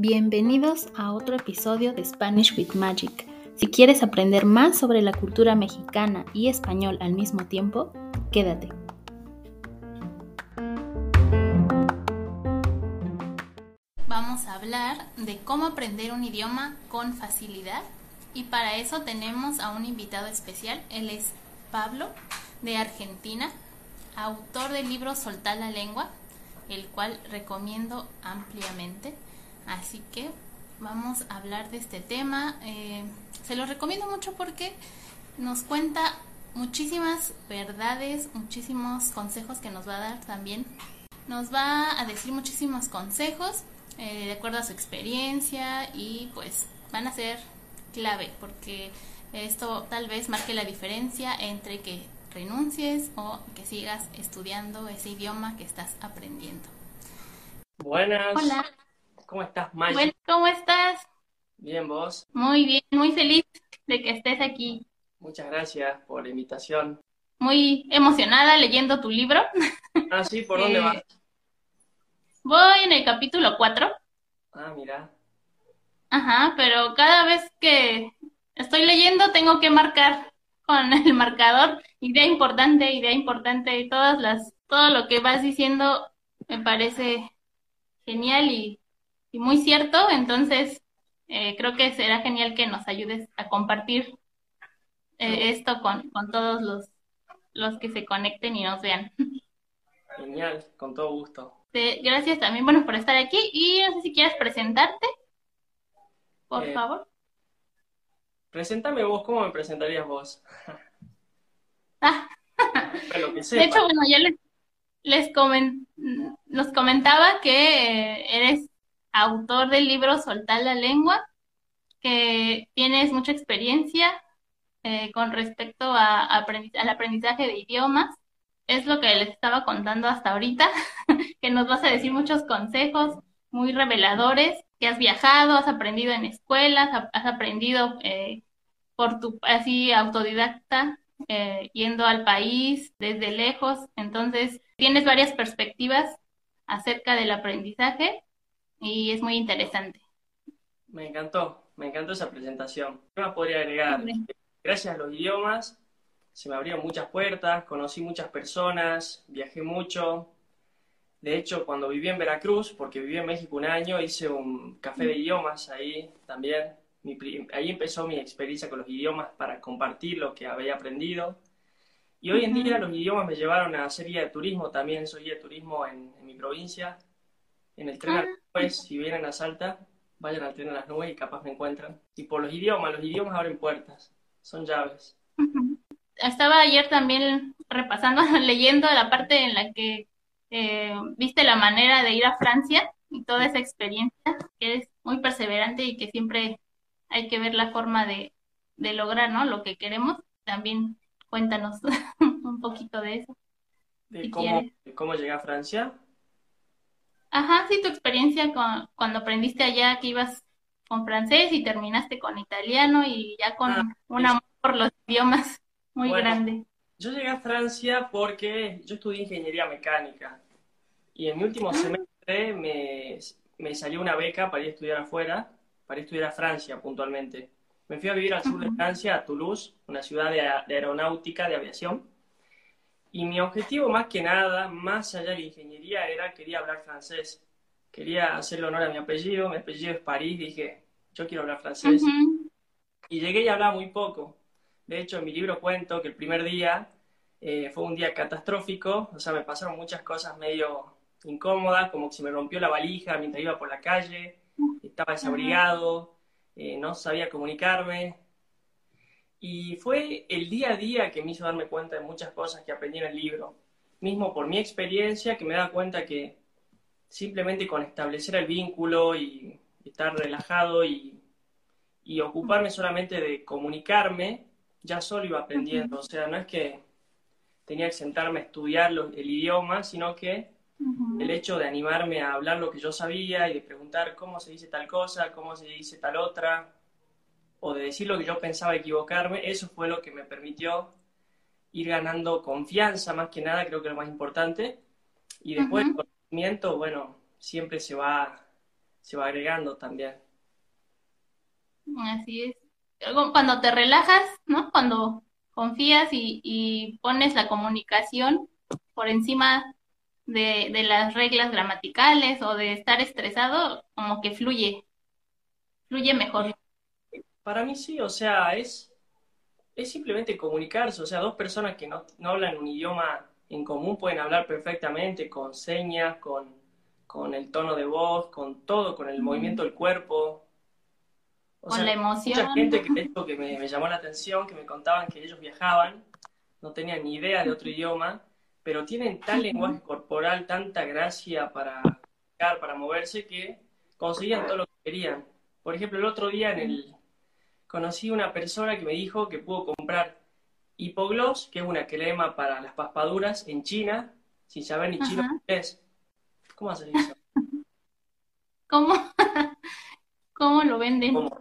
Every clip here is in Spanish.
Bienvenidos a otro episodio de Spanish with Magic. Si quieres aprender más sobre la cultura mexicana y español al mismo tiempo, quédate. Vamos a hablar de cómo aprender un idioma con facilidad y para eso tenemos a un invitado especial. Él es Pablo de Argentina, autor del libro Soltar la lengua, el cual recomiendo ampliamente. Así que vamos a hablar de este tema. Eh, se lo recomiendo mucho porque nos cuenta muchísimas verdades, muchísimos consejos que nos va a dar también. Nos va a decir muchísimos consejos eh, de acuerdo a su experiencia y pues van a ser clave porque esto tal vez marque la diferencia entre que renuncies o que sigas estudiando ese idioma que estás aprendiendo. Buenas. Hola. ¿Cómo estás, Maya? Bueno, ¿cómo estás? Bien, vos. Muy bien, muy feliz de que estés aquí. Muchas gracias por la invitación. Muy emocionada leyendo tu libro. Ah, sí, ¿por dónde Eh, vas? Voy en el capítulo 4. Ah, mira. Ajá, pero cada vez que estoy leyendo tengo que marcar con el marcador idea importante, idea importante y todas las, todo lo que vas diciendo me parece genial y, y muy cierto, entonces eh, creo que será genial que nos ayudes a compartir eh, esto con, con todos los, los que se conecten y nos vean. Genial, con todo gusto. Te- gracias también, bueno, por estar aquí y no sé si quieres presentarte, por Eh, favor. Preséntame vos, ¿cómo me presentarías vos? Ah. De hecho, bueno, ya les, les comen- nos comentaba que eres autor del libro Soltar la lengua, que tienes mucha experiencia eh, con respecto a, al aprendizaje de idiomas. Es lo que les estaba contando hasta ahorita, que nos vas a decir muchos consejos muy reveladores, que has viajado, has aprendido en escuelas, ha- has aprendido eh, por tu así autodidacta eh, yendo al país desde lejos. Entonces, tienes varias perspectivas acerca del aprendizaje y es muy interesante. Me encantó, me encantó esa presentación. ¿Qué más podría agregar? Gracias a los idiomas se me abrieron muchas puertas, conocí muchas personas, viajé mucho. De hecho, cuando viví en Veracruz, porque viví en México un año, hice un café de idiomas ahí también. Mi ahí empezó mi experiencia con los idiomas para compartir lo que había aprendido. Y hoy en día los idiomas me llevaron a hacer guía de turismo también. Soy guía de turismo en, en mi provincia, en el tren a las nubes. Si vienen a Salta, vayan al tren a las nubes y capaz me encuentran. Y por los idiomas, los idiomas abren puertas, son llaves. Estaba ayer también repasando, leyendo la parte en la que eh, viste la manera de ir a Francia y toda esa experiencia, que eres muy perseverante y que siempre hay que ver la forma de, de lograr, ¿no? Lo que queremos. También cuéntanos un poquito de eso, De si cómo, de cómo llegué a Francia. Ajá, sí, tu experiencia con, cuando aprendiste allá que ibas con francés y terminaste con italiano y ya con Ah, un amor por los idiomas muy Bueno, grande. yo llegué a Francia porque yo estudié ingeniería mecánica y en mi último semestre me, me salió una beca para ir a estudiar afuera, para ir a estudiar a Francia puntualmente. Me fui a vivir al sur de. Francia, a Toulouse, una ciudad de, de aeronáutica, de aviación. Y mi objetivo más que nada, más allá de la ingeniería, era quería hablar francés. Quería hacerle honor a mi apellido, mi apellido es París, dije, yo quiero hablar francés. Y llegué y hablaba muy poco. De hecho, en mi libro cuento que el primer día eh, fue un día catastrófico, o sea, me pasaron muchas cosas medio incómodas, como que se me rompió la valija mientras iba por la calle, estaba desabrigado, eh, no sabía comunicarme. Y fue el día a día que me hizo darme cuenta de muchas cosas que aprendí en el libro. Mismo por mi experiencia, que me da cuenta que simplemente con establecer el vínculo y estar relajado y, y ocuparme solamente de comunicarme, ya solo iba aprendiendo. O sea, no es que tenía que sentarme a estudiar lo- el idioma, sino que el hecho de animarme a hablar lo que yo sabía y de preguntar cómo se dice tal cosa, cómo se dice tal otra, o de decir lo que yo pensaba equivocarme, eso fue lo que me permitió ir ganando confianza, más que nada, creo que lo más importante. Y después el conocimiento, bueno, siempre se va se va agregando también. Así es. Cuando te relajas, ¿no? Cuando confías y, pones la comunicación por encima de, de, las reglas gramaticales o de estar estresado, como que fluye, fluye mejor. Para mí sí, o sea, es, es simplemente comunicarse, o sea, dos personas que no, no hablan un idioma en común pueden hablar perfectamente con señas, con, con el tono de voz, con todo, con el movimiento del cuerpo. con la emoción. Mucha gente que, que me, me, llamó la atención, que me contaban que ellos viajaban, no tenían ni idea de otro idioma, pero tienen tal lenguaje corporal, tanta gracia para para moverse, que conseguían todo lo que querían. Por ejemplo, el otro día en el, conocí una persona que me dijo que pudo comprar Hipogloss, que es una crema para las paspaduras en China, sin saber ni chino qué es. ¿Cómo haces eso? ¿Cómo? ¿Cómo lo venden? ¿Cómo?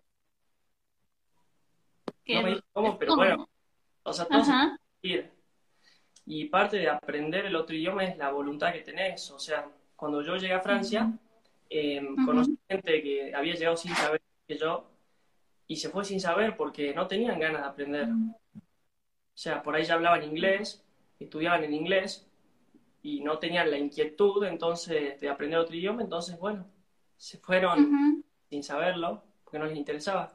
No me dijo cómo, pero bueno. O sea, todo se Y parte de aprender el otro idioma es la voluntad que tenés. O sea, cuando yo llegué a Francia, eh, conocí gente que había llegado sin saber que yo y se fue sin saber porque no tenían ganas de aprender. O sea, por ahí ya hablaban inglés, estudiaban en inglés y no tenían la inquietud entonces de aprender otro idioma, entonces bueno, se fueron sin saberlo porque no les interesaba.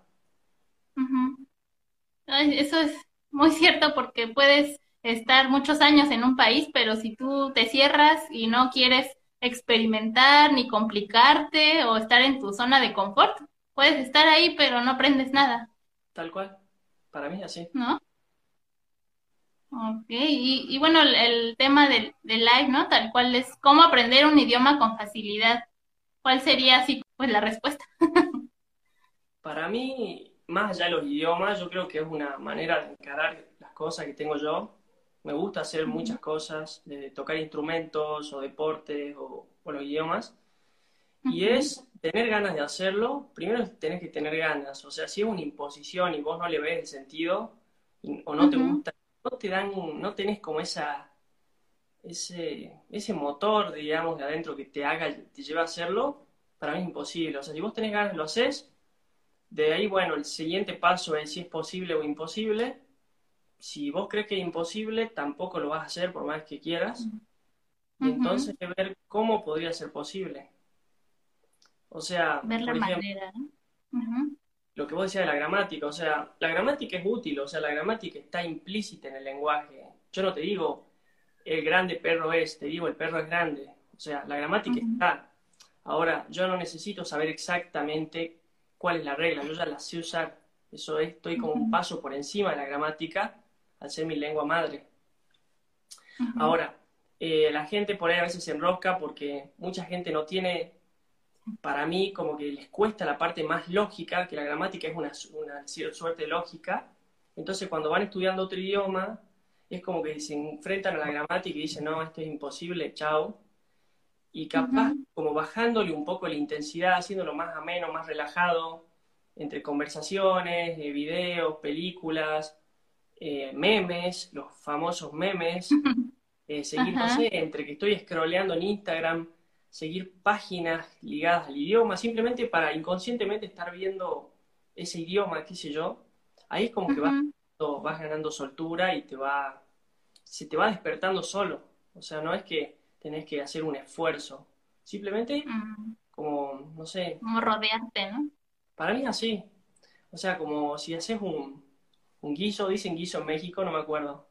Eso es muy cierto porque puedes estar muchos años en un país, pero si tú te cierras y no quieres experimentar ni complicarte o estar en tu zona de confort, puedes estar ahí, pero no aprendes nada. Tal cual. Para mí así. ¿No? Ok, y, bueno, el, tema del, live, ¿no? Tal cual es cómo aprender un idioma con facilidad. ¿Cuál sería así, pues, la respuesta? Para mí, más allá de los idiomas, yo creo que es una manera de encarar las cosas que tengo yo. Me gusta hacer muchas cosas, de tocar instrumentos o deportes o, o los idiomas. Y es tener ganas de hacerlo, primero tenés que tener ganas. O sea, si es una imposición y vos no le ves el sentido o no te gusta, no te dan, no tenés como esa, ese, ese motor, digamos, de adentro que te haga, te lleva a hacerlo, para mí es imposible. O sea, si vos tenés ganas, lo haces. De ahí, bueno, el siguiente paso es si es posible o imposible. Si vos crees que es imposible, tampoco lo vas a hacer por más que quieras. Y entonces ver cómo podría ser posible. O sea, ver la manera, Lo que vos decías de la gramática, o sea, la gramática es útil, o sea, la gramática está implícita en el lenguaje. Yo no te digo el grande perro es, te digo el perro es grande. O sea, la gramática está. Ahora, yo no necesito saber exactamente cuál es la regla, yo ya la sé usar. Eso es, estoy como un paso por encima de la gramática al ser mi lengua madre. Ahora, eh, la gente por ahí a veces se enrosca porque mucha gente no tiene para mí como que les cuesta la parte más lógica, que la gramática es una, una suerte lógica. Entonces cuando van estudiando otro idioma, es como que se enfrentan a la gramática y dicen, no, esto es imposible, chao. Y capaz como bajándole un poco la intensidad, haciéndolo más ameno, más relajado, entre conversaciones, eh, videos, películas, eh, memes, los famosos memes, eh, seguir, no sé, entre que estoy scrolleando en Instagram, seguir páginas ligadas al idioma, simplemente para inconscientemente estar viendo ese idioma, qué sé yo, ahí es como que vas, vas, ganando soltura y te va, se te va despertando solo. O sea, no es que tenés que hacer un esfuerzo, simplemente como, no sé. Como rodearte, ¿no? Para mí es así. O sea, como si haces un, un guiso, dicen guiso en México, no me acuerdo.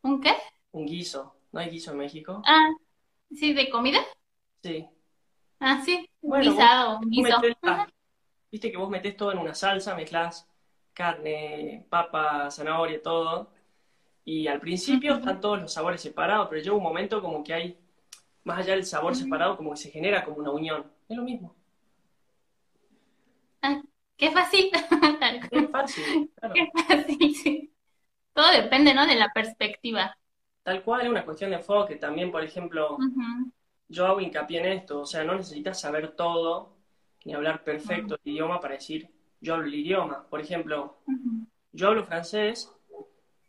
¿Un qué? Un guiso. ¿No hay guiso en México? Ah, sí, de comida. Sí. Ah, sí, bueno, guisado, guiso. Viste que vos metés todo en una salsa, mezclás carne, papa, zanahoria, todo. Y al principio están todos los sabores separados, pero llega un momento como que hay, más allá del sabor separado, como que se genera como una unión. Es lo mismo. Ah, qué fácil. Qué fácil, claro. Qué fácil, sí. Todo depende, ¿no? De la perspectiva. Tal cual, es una cuestión de enfoque. También, por ejemplo, yo hago hincapié en esto, o sea, no necesitas saber todo ni hablar perfecto el idioma para decir yo hablo el idioma. Por ejemplo, yo hablo francés,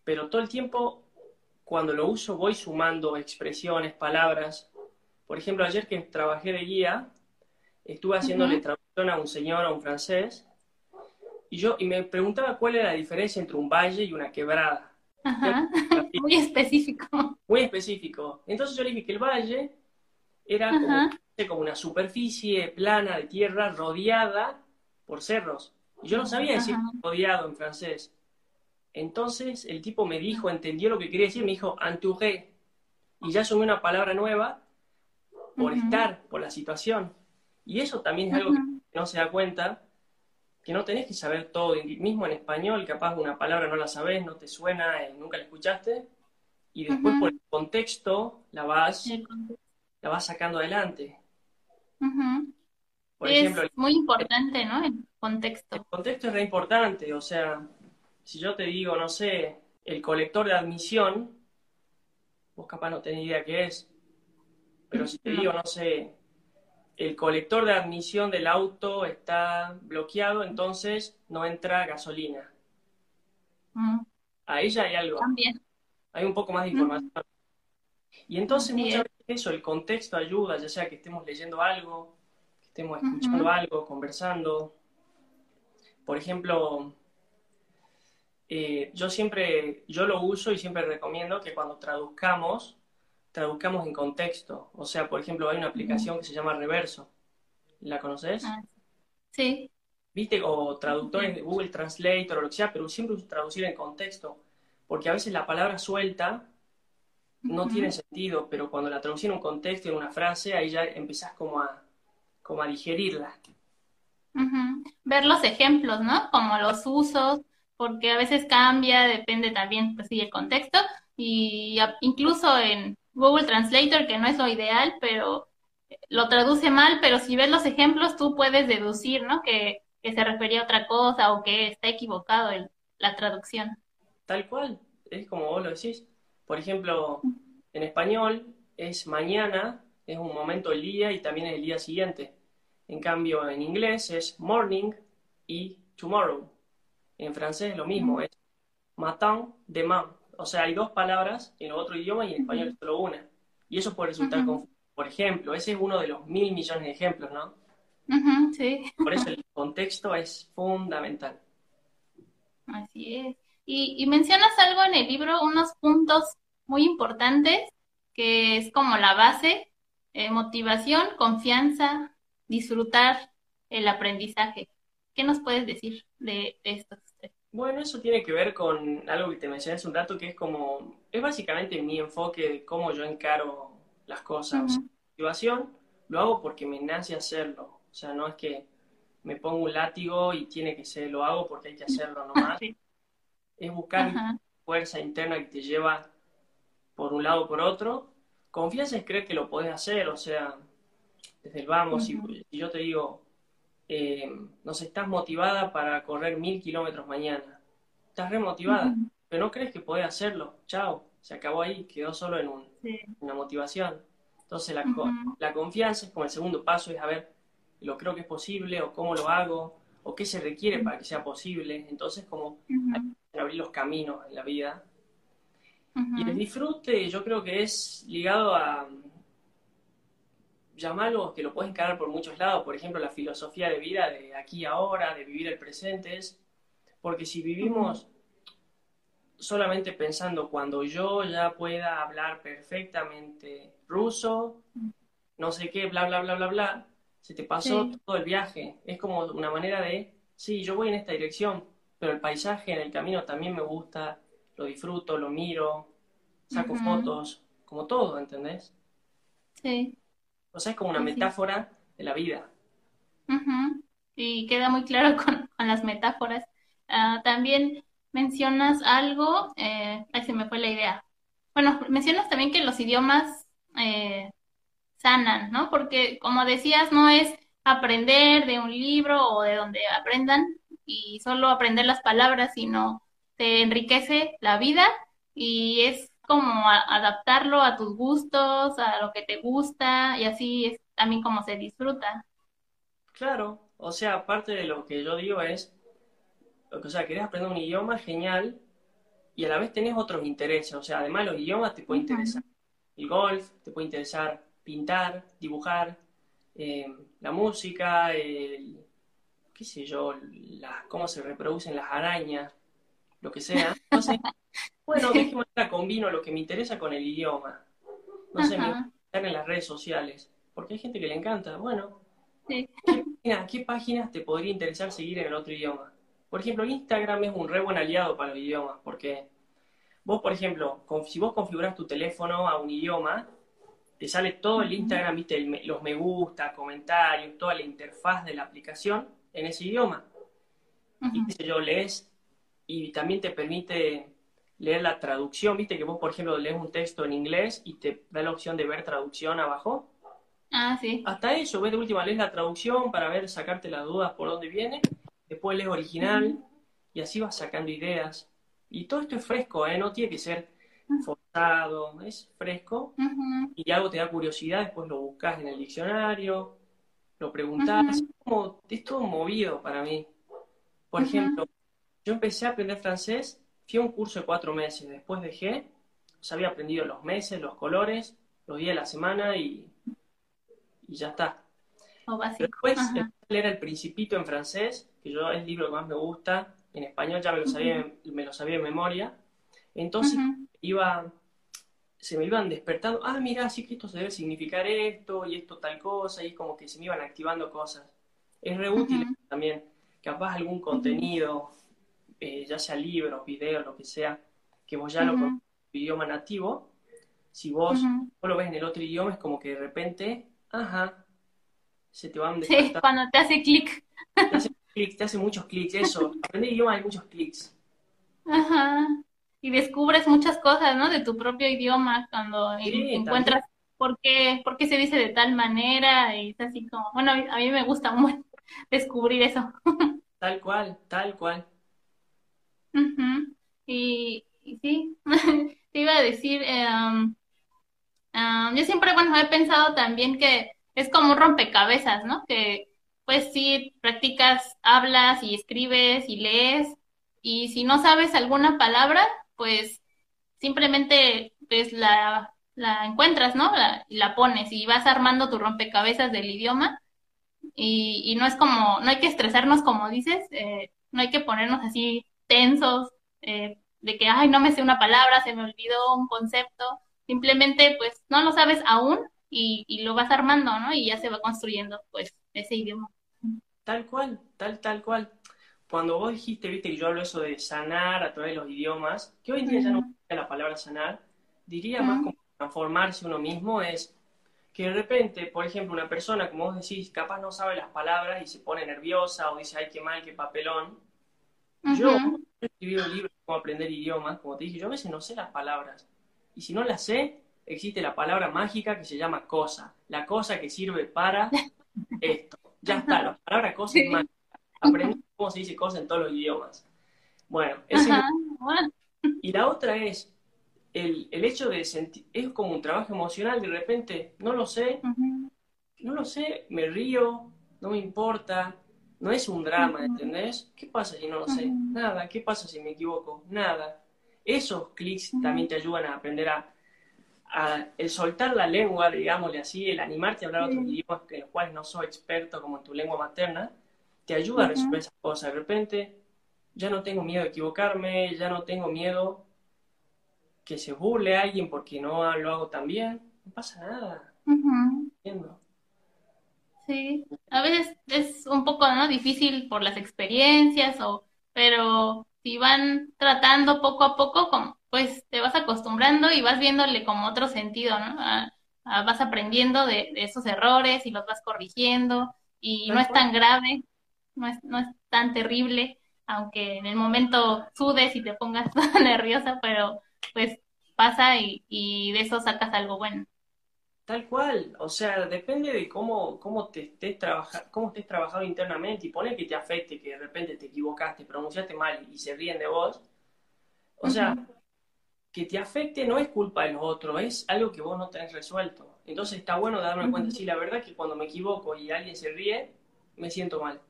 pero todo el tiempo cuando lo uso voy sumando expresiones, palabras. Por ejemplo, ayer que trabajé de guía, estuve haciéndole traducción a un señor, a un francés, y yo y me preguntaba cuál era la diferencia entre un valle y una quebrada. Ajá. Muy específico. Muy específico. Entonces yo le dije que el valle era como, como, una superficie plana de tierra rodeada por cerros. Y yo no sabía decir rodeado en francés. Entonces el tipo me dijo, entendió lo que quería decir, me dijo entouré. Y ya sumé una palabra nueva por estar, por la situación. Y eso también es algo que no se da cuenta, que no tenés que saber todo. Mismo en español, capaz una palabra no la sabés, no te suena, eh, nunca la escuchaste. Y después por el contexto la vas, la vas sacando adelante. Por ejemplo, es muy importante, ¿no? El contexto. El contexto es re importante, o sea, si yo te digo, no sé, el colector de admisión, vos capaz no tenés idea qué es. Pero si te digo, no sé, el colector de admisión del auto está bloqueado, entonces no entra gasolina. Ahí ya hay algo. También. Hay un poco más de información. Y entonces muchas veces eso, el contexto ayuda, ya sea que estemos leyendo algo, que estemos escuchando algo, conversando. Por ejemplo, eh, yo siempre, yo lo uso y siempre recomiendo que cuando traduzcamos, traduzcamos en contexto. O sea, por ejemplo, hay una aplicación que se llama Reverso. ¿La conoces? Ah, sí. ¿Viste? O traductores de Google Translator o lo que sea, pero siempre traducir en contexto. Porque a veces la palabra suelta no tiene sentido, pero cuando la traducís en un contexto, en una frase, ahí ya empezás como a, como a digerirla. Ver los ejemplos, ¿no? Como los usos, porque a veces cambia, depende también, pues sí, el contexto. Y incluso en Google Translator, que no es lo ideal, pero lo traduce mal, pero si ves los ejemplos, tú puedes deducir, ¿no? Que, se refería a otra cosa o que está equivocado en la traducción. Tal cual, es como vos lo decís. Por ejemplo, en español es mañana, es un momento del día y también es el día siguiente. En cambio, en inglés es morning y tomorrow. En francés es lo mismo, es matin, demain. O sea, hay dos palabras en otro idioma y en español solo una. Y eso puede resultar confuso. Por ejemplo, ese es uno de los mil millones de ejemplos, ¿no? sí. Por eso el contexto es fundamental. Así es. Y, mencionas algo en el libro, unos puntos muy importantes, que es como la base, eh, motivación, confianza, disfrutar el aprendizaje. ¿Qué nos puedes decir de, de estos tres? Bueno, eso tiene que ver con algo que te mencioné hace un rato, que es como, es básicamente mi enfoque de cómo yo encaro las cosas. Motivación lo hago porque me nace hacerlo. O sea, no es que me pongo un látigo y tiene que ser, lo hago porque hay que hacerlo nomás es buscar fuerza interna que te lleva por un lado o por otro. Confianza es creer que lo podés hacer, o sea, desde el vamos, si, yo te digo, eh, no sé, estás motivada para correr mil kilómetros mañana, estás remotivada, pero no crees que podés hacerlo, chao, se acabó ahí, quedó solo en una motivación. Entonces la, la confianza es como el segundo paso, es a ver, lo creo que es posible o cómo lo hago o qué se requiere para que sea posible. Entonces como abrir los caminos en la vida. Y el disfrute yo creo que es ligado a llamarlo que lo puedes encarar por muchos lados, por ejemplo la filosofía de vida de aquí y ahora, de vivir el presente, es porque si vivimos solamente pensando cuando yo ya pueda hablar perfectamente ruso, no sé qué, bla, bla, bla, bla, bla, se te pasó todo el viaje. Es como una manera de, sí, yo voy en esta dirección, pero el paisaje en el camino también me gusta, lo disfruto, lo miro, saco fotos, como todo, ¿entendés? Sí. O sea, es como una metáfora de la vida. Y queda muy claro con, las metáforas. Ah, también mencionas algo, eh, ahí se me fue la idea. Bueno, mencionas también que los idiomas eh, sanan, ¿no? Porque como decías, no es aprender de un libro o de donde aprendan, y solo aprender las palabras, sino te enriquece la vida y es como adaptarlo a tus gustos, a lo que te gusta y así es también como se disfruta. Claro, o sea, aparte de lo que yo digo es, o sea, querés aprender un idioma, genial, y a la vez tenés otros intereses, o sea, además los idiomas te pueden interesar. El golf, te puede interesar pintar, dibujar, eh, la música, qué sé yo, cómo se reproducen las arañas, lo que sea. Entonces, bueno, manera combino lo que me interesa con el idioma. No sé, me estar en las redes sociales, porque hay gente que le encanta. Bueno, ¿qué, ¿qué páginas te podría interesar seguir en el otro idioma? Por ejemplo, Instagram es un re buen aliado para los idiomas, porque vos, por ejemplo, si vos configuras tu teléfono a un idioma, te sale todo el Instagram, viste, los me gusta, comentarios, toda la interfaz de la aplicación en ese idioma. Y qué sé yo, lees y también te permite leer la traducción, viste que vos, por ejemplo, lees un texto en inglés y te da la opción de ver traducción abajo. Ah, sí. Hasta eso, ves de última, lees la traducción para ver, sacarte las dudas por dónde viene después lees original y así vas sacando ideas. Y todo esto es fresco, ¿eh? no tiene que ser forzado, es fresco y algo te da curiosidad, después lo buscas en el diccionario, lo preguntas, es, como, es todo movido para mí. Por ejemplo, yo empecé a aprender francés, fui a un curso de cuatro meses, después dejé, o había aprendido los meses, los colores, los días de la semana y, y ya está. Después empecé a leer El Principito en francés, que yo es el libro que más me gusta, en español ya me lo sabía, me lo sabía de memoria. Entonces iba, se me iban despertando, ah, mira, sí que esto se debe significar esto y esto tal cosa, y como que se me iban activando cosas. Es re útil también, capaz algún contenido, eh, ya sea libros, videos, lo que sea, que vos ya lo lo en idioma nativo, si vos, vos lo ves en el otro idioma, es como que de repente, ajá, se te van Sí, cuando te hace clic. Te hace clic, te hace muchos clics, eso. Aprender idioma hay muchos clics. Ajá. Y descubres muchas cosas, ¿no? De tu propio idioma cuando encuentras por qué, por qué se dice de tal manera y es así como, bueno, a mí me gusta mucho descubrir eso. Tal cual, tal cual. y, sí, te iba a decir, eh, um, um, yo siempre, bueno, he pensado también que es como un rompecabezas, ¿no? Que pues sí, practicas, hablas y escribes y lees, y si no sabes alguna palabra, pues simplemente pues la, la encuentras, ¿no? La, y la pones y vas armando tu rompecabezas del idioma y, y no es como, no hay que estresarnos como dices, eh, no hay que ponernos así tensos eh, de que, ay, no me sé una palabra, se me olvidó un concepto, simplemente pues no lo sabes aún y, lo vas armando, ¿no? Y ya se va construyendo, pues, ese idioma. Tal cual, tal, tal cual. Cuando vos dijiste, viste, que yo hablo eso de sanar a través de los idiomas, que hoy en día ya no la palabra sanar, diría más como transformarse uno mismo, es que de repente, por ejemplo, una persona, como vos decís, capaz no sabe las palabras y se pone nerviosa o dice, ay, qué mal, qué papelón. Yo he escribido un libro de cómo aprender idiomas, como te dije, yo a veces no sé las palabras. Y si no las sé, existe la palabra mágica que se llama cosa, la cosa que sirve para esto. Ya está, la palabra cosa es mágica. Aprendí cómo se dice cosa en todos los idiomas. Bueno, ese y la otra es el, hecho de sentir, es como un trabajo emocional, de repente, no lo sé, no lo sé, me río, no me importa, no es un drama, ¿entendés? ¿Qué pasa si no lo sé? Nada, ¿qué pasa si me equivoco? Nada. Esos clics también te ayudan a aprender a el soltar la lengua, digámosle así, el animarte a hablar otros idiomas en los cuales no soy experto como en tu lengua materna, te ayuda a resolver esas cosas. De repente, ya no tengo miedo de equivocarme, ya no tengo miedo que se burle a alguien porque no lo hago tan bien. No pasa nada. Sí, a veces es un poco ¿no? difícil por las experiencias, o, pero si van tratando poco a poco, como pues te vas acostumbrando y vas viéndole como otro sentido, ¿no? vas aprendiendo de, esos errores y los vas corrigiendo y no es tan grave, no es, no es tan terrible, aunque en el momento sudes y te pongas toda nerviosa, pero pues pasa y, y de eso sacas algo bueno. Tal cual, o sea, depende de cómo, cómo te estés trabajando, cómo estés trabajando internamente y pone que te afecte, que de repente te equivocaste, pronunciaste mal y se ríen de vos. O sea, que te afecte no es culpa de los otros, es algo que vos no tenés resuelto. Entonces está bueno darme cuenta, sí, la verdad que cuando me equivoco y alguien se ríe, me siento mal.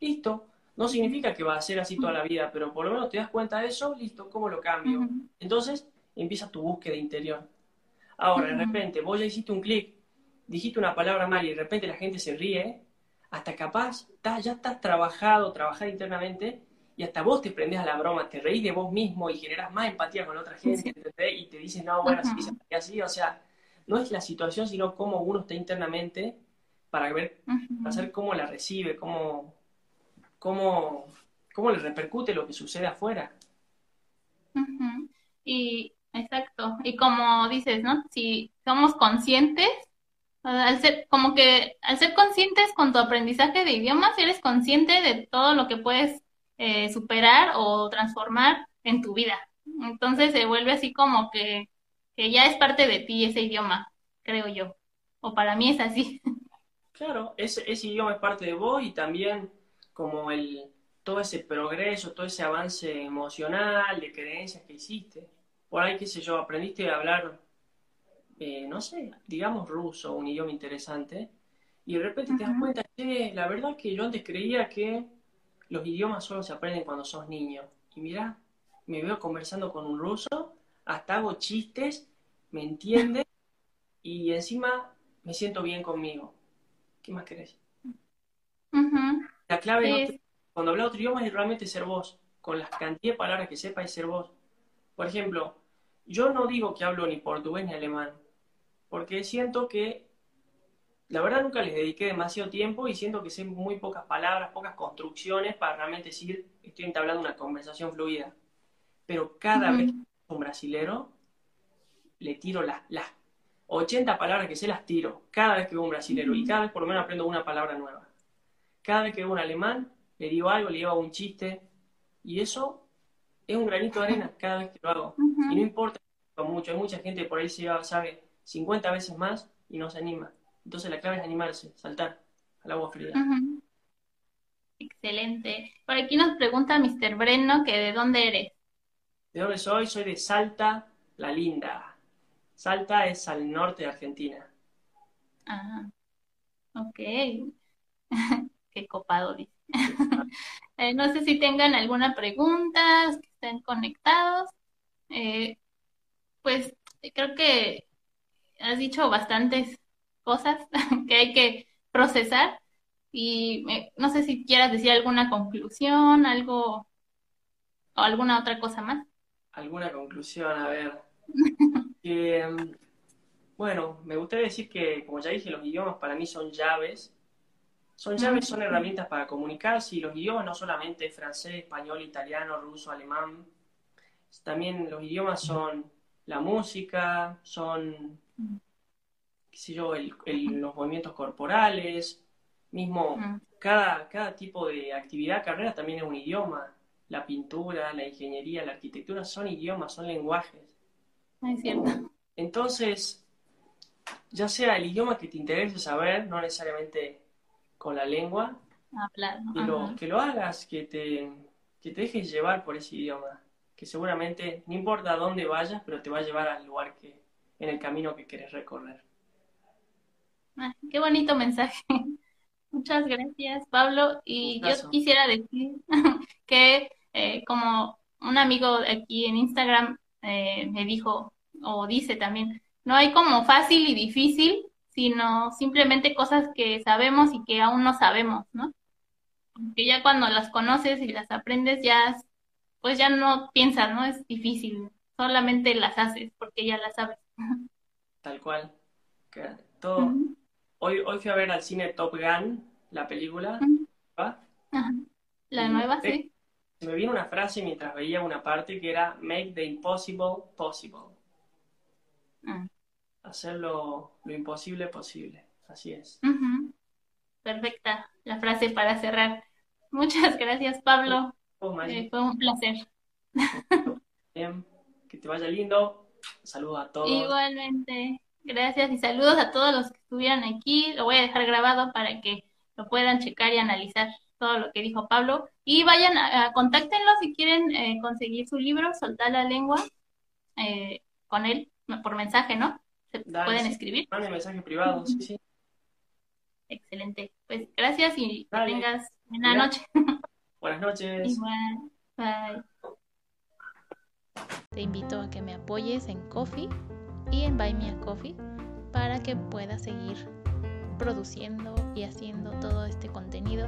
Listo. No significa que va a ser así toda la vida, pero por lo menos te das cuenta de eso, listo, ¿cómo lo cambio? Entonces empieza tu búsqueda interior. Ahora, de repente, vos ya hiciste un clic dijiste una palabra mal y de repente la gente se ríe, hasta capaz ya estás trabajado, trabajado internamente y hasta vos te prendés a la broma, te reís de vos mismo y generas más empatía con otra gente y te dicen, no, bueno, así, así, o sea, no es la situación, sino cómo uno está internamente para ver, para saber cómo la recibe, cómo, cómo, cómo le repercute lo que sucede afuera. Y exacto, y como dices, ¿no? Si somos conscientes, al ser, como que al ser conscientes con tu aprendizaje de idiomas, eres consciente de todo lo que puedes eh, superar o transformar en tu vida. Entonces se vuelve así como que, que ya es parte de ti ese idioma, creo yo. O para mí es así. Claro, ese, ese idioma es parte de vos y también como el, todo ese progreso, todo ese avance emocional, de creencias que hiciste. Por ahí, qué sé yo, aprendiste a hablar, eh, no sé, digamos ruso, un idioma interesante, y de repente te das cuenta que la verdad que yo antes creía que los idiomas solo se aprenden cuando sos niño. Y mira, me veo conversando con un ruso, hasta hago chistes, me entiende, y encima me siento bien conmigo. ¿Qué más querés? La clave cuando hablas otro idioma es realmente ser vos, con las cantidad de palabras que sepa y ser vos. Por ejemplo, yo no digo que hablo ni portugués ni alemán, porque siento que la verdad nunca les dediqué demasiado tiempo y siento que sé muy pocas palabras, pocas construcciones para realmente decir estoy entablando una conversación fluida. Pero cada vez que un brasilero, le tiro las, las 80 palabras que sé, las tiro. Cada vez que veo un brasilero. Y cada vez por lo menos aprendo una palabra nueva. Cada vez que veo un alemán, le digo algo, le digo un chiste. Y eso es un granito de arena cada vez que lo hago. Y no importa mucho. Hay mucha gente por ahí se sabe 50 veces más y no se anima. Entonces la clave es animarse, saltar al agua fría. Excelente. Por aquí nos pregunta Mr. Breno que de dónde eres. ¿De dónde soy? Soy de Salta, la linda. Salta es al norte de Argentina. Ah, ok. Qué copado, dice. Eh, no sé si tengan alguna pregunta, que estén conectados. Eh, pues creo que has dicho bastantes cosas que hay que procesar y no sé si quieras decir alguna conclusión, algo o alguna otra cosa más. Alguna conclusión, a ver. bueno, me gustaría decir que, como ya dije, los idiomas para mí son llaves. Son llaves, son herramientas para comunicarse y los idiomas no solamente francés, español, italiano, ruso, alemán. También los idiomas son la música, son qué yo, los movimientos corporales, mismo cada, cada tipo de actividad, carrera también es un idioma. La pintura, la ingeniería, la arquitectura son idiomas, son lenguajes. Es cierto. Entonces, ya sea el idioma que te interese saber, no necesariamente con la lengua, Hablar, que, lo, que lo hagas, que te, que te dejes llevar por ese idioma, que seguramente no importa a dónde vayas, pero te va a llevar al lugar que, en el camino que quieres recorrer. Ah, qué bonito mensaje. Muchas gracias, Pablo. Y yo quisiera decir que eh, como un amigo aquí en Instagram eh, me dijo o dice también, no hay como fácil y difícil, sino simplemente cosas que sabemos y que aún no sabemos, ¿no? Que ya cuando las conoces y las aprendes ya, pues ya no piensas, ¿no? Es difícil, solamente las haces porque ya las sabes. Tal cual. todo, Hoy, hoy fui a ver al cine Top Gun, la película. La nueva, sí. Se me vino una frase mientras veía una parte que era Make the impossible possible. Ah. Hacer lo, imposible posible. Así es. Perfecta la frase para cerrar. Muchas gracias, Pablo. Eh, fue un placer. Bien, que te vaya lindo. Saludos a todos. Igualmente. Gracias y saludos a todos los que estuvieron aquí. Lo voy a dejar grabado para que lo puedan checar y analizar todo lo que dijo Pablo. Y vayan a, contáctenlo si quieren eh, conseguir su libro, Soltar la lengua, eh, con él por mensaje, ¿no? Pueden escribir. Mande mensaje privado, sí, sí. Excelente. Pues gracias y que tengas buena noche. Buenas noches. Igual. Bye. Te invito a que me apoyes en Coffee y en Buy Me a Coffee para que pueda seguir produciendo y haciendo todo este contenido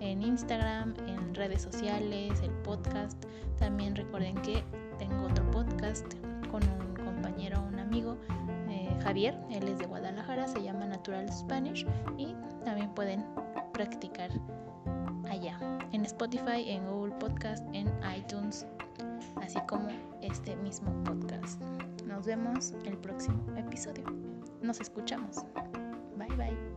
en Instagram, en redes sociales, el podcast. También recuerden que tengo otro podcast con un compañero, un amigo, Javier, él es de Guadalajara, se llama Natural Spanish y también pueden practicar allá, en Spotify, en Google Podcast, en iTunes, así como este mismo podcast. Nos vemos el próximo episodio. Nos escuchamos. Bye bye.